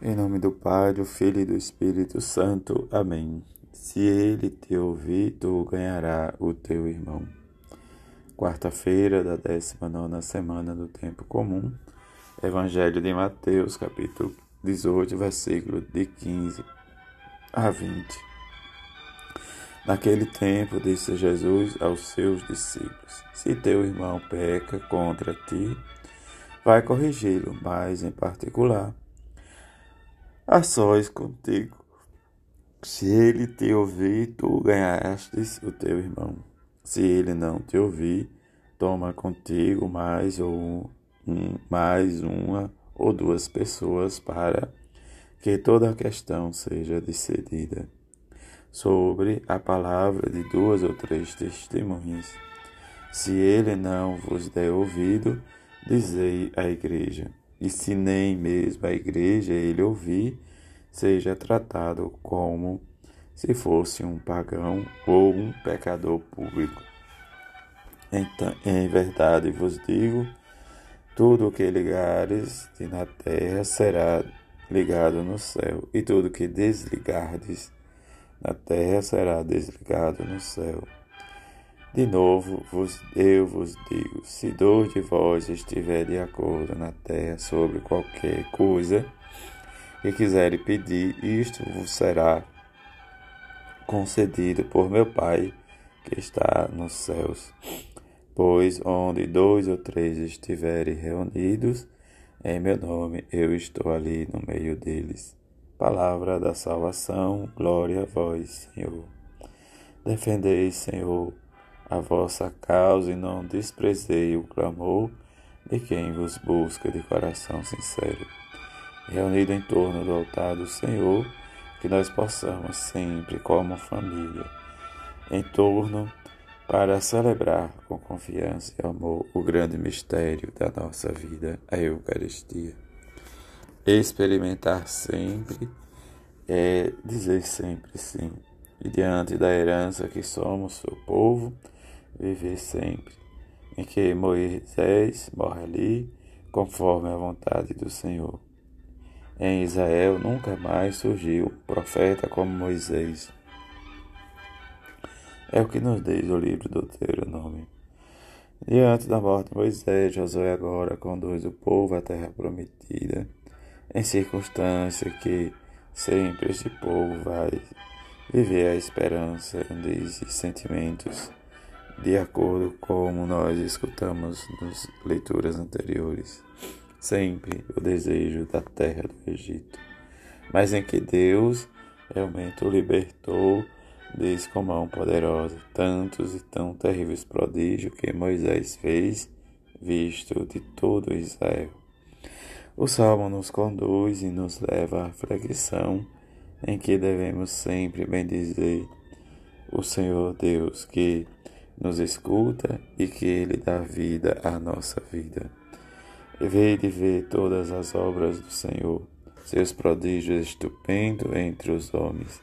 Em nome do Pai, do Filho e do Espírito Santo. Amém. Se ele te ouvir, tu ganhará o teu irmão. Quarta-feira da 19 semana do Tempo Comum. Evangelho de Mateus, capítulo 18, versículo de 15 a 20. Naquele tempo, disse Jesus aos seus discípulos: Se teu irmão peca contra ti, vai corrigi-lo, mas em particular a sós contigo. Se ele te ouvir, tu ganhastes o teu irmão. Se ele não te ouvir, toma contigo mais ou um, mais uma ou duas pessoas para que toda a questão seja decidida sobre a palavra de duas ou três testemunhas. Se ele não vos der ouvido, dizei à igreja e se nem mesmo a igreja ele ouvir, seja tratado como se fosse um pagão ou um pecador público. Então, em verdade vos digo, tudo o que ligares na terra será ligado no céu, e tudo que desligardes na terra será desligado no céu. De novo vos, eu vos digo: se dois de vós estiver de acordo na terra sobre qualquer coisa que quiserem pedir, isto vos será concedido por meu Pai que está nos céus. Pois onde dois ou três estiverem reunidos, em meu nome eu estou ali no meio deles. Palavra da salvação, glória a vós, Senhor. Defendei, Senhor a vossa causa e não desprezei o clamor de quem vos busca de coração sincero. Reunido em torno do altar do Senhor, que nós possamos sempre, como família, em torno para celebrar com confiança e amor o grande mistério da nossa vida, a Eucaristia. Experimentar sempre é dizer sempre sim, e diante da herança que somos, seu povo, viver sempre, em que Moisés morre ali, conforme a vontade do Senhor. Em Israel nunca mais surgiu profeta como Moisés. É o que nos diz o livro do Deuteronômio. Diante da morte de Moisés, Josué agora conduz o povo à terra prometida, em circunstância que sempre este povo vai viver a esperança e sentimentos de acordo com como nós escutamos nas leituras anteriores. Sempre o desejo da terra do Egito, mas em que Deus realmente o libertou desde com mão poderosa, tantos e tão terríveis prodígios que Moisés fez, visto de todo Israel. O Salmo nos conduz e nos leva à reflexão em que devemos sempre bendizer o Senhor Deus que nos escuta e que Ele dá vida à nossa vida. Vede ver todas as obras do Senhor, seus prodígios estupendos entre os homens.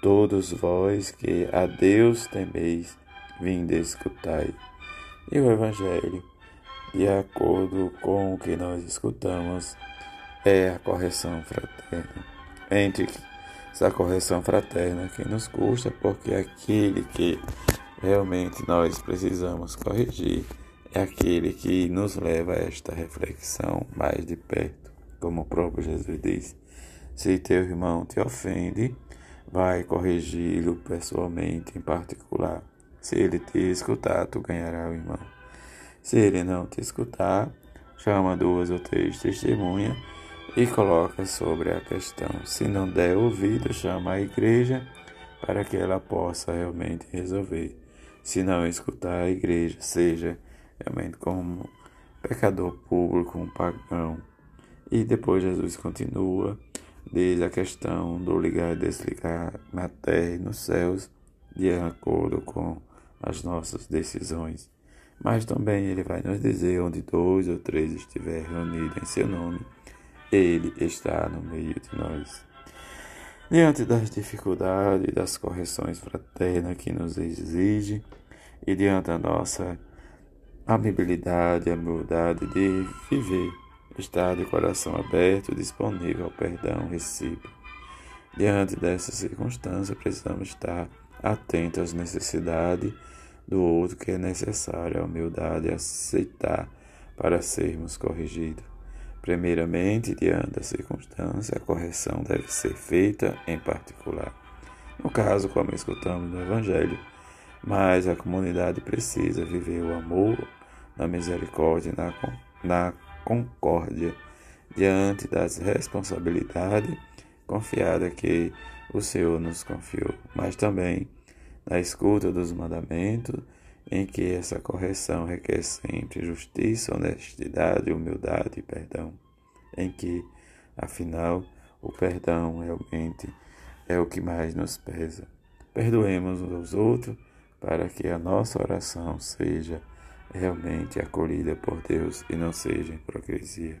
Todos vós que a Deus temeis, vinde escutai. E o Evangelho, de acordo com o que nós escutamos, é a correção fraterna. Entre essa correção fraterna que nos custa, porque aquele que realmente nós precisamos corrigir é aquele que nos leva a esta reflexão mais de perto, como o próprio Jesus diz. Se teu irmão te ofende, vai corrigi-lo pessoalmente, em particular. Se ele te escutar, tu ganhará o irmão. Se ele não te escutar, chama duas ou três testemunhas e coloca sobre a questão. Se não der ouvido, chama a igreja para que ela possa realmente resolver se não escutar a igreja, seja realmente como pecador público, um pagão. E depois Jesus continua, desde a questão do ligar e desligar na terra e nos céus, de acordo com as nossas decisões. Mas também ele vai nos dizer onde dois ou três estiver reunidos em seu nome, ele está no meio de nós. Diante das dificuldades e das correções fraternas que nos exige, e diante da nossa amabilidade e humildade de viver estar de coração aberto, disponível ao perdão recíproco. Diante dessa circunstância, precisamos estar atentos às necessidades do outro que é necessário, a humildade aceitar para sermos corrigidos. Primeiramente, diante da circunstância, a correção deve ser feita em particular. No caso, como escutamos no Evangelho, mas a comunidade precisa viver o amor, na misericórdia e na, na concórdia diante das responsabilidades confiadas que o Senhor nos confiou, mas também na escuta dos mandamentos, em que essa correção requer sempre justiça, honestidade, humildade e perdão, em que, afinal, o perdão realmente é o que mais nos pesa. Perdoemos uns aos outros para que a nossa oração seja realmente acolhida por Deus e não seja hipocrisia.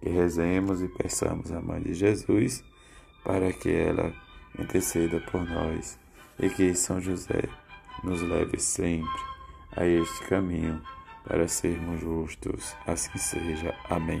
Que rezemos e peçamos a Mãe de Jesus para que ela interceda por nós e que São José nos leve sempre a este caminho para sermos justos. Assim seja. Amém.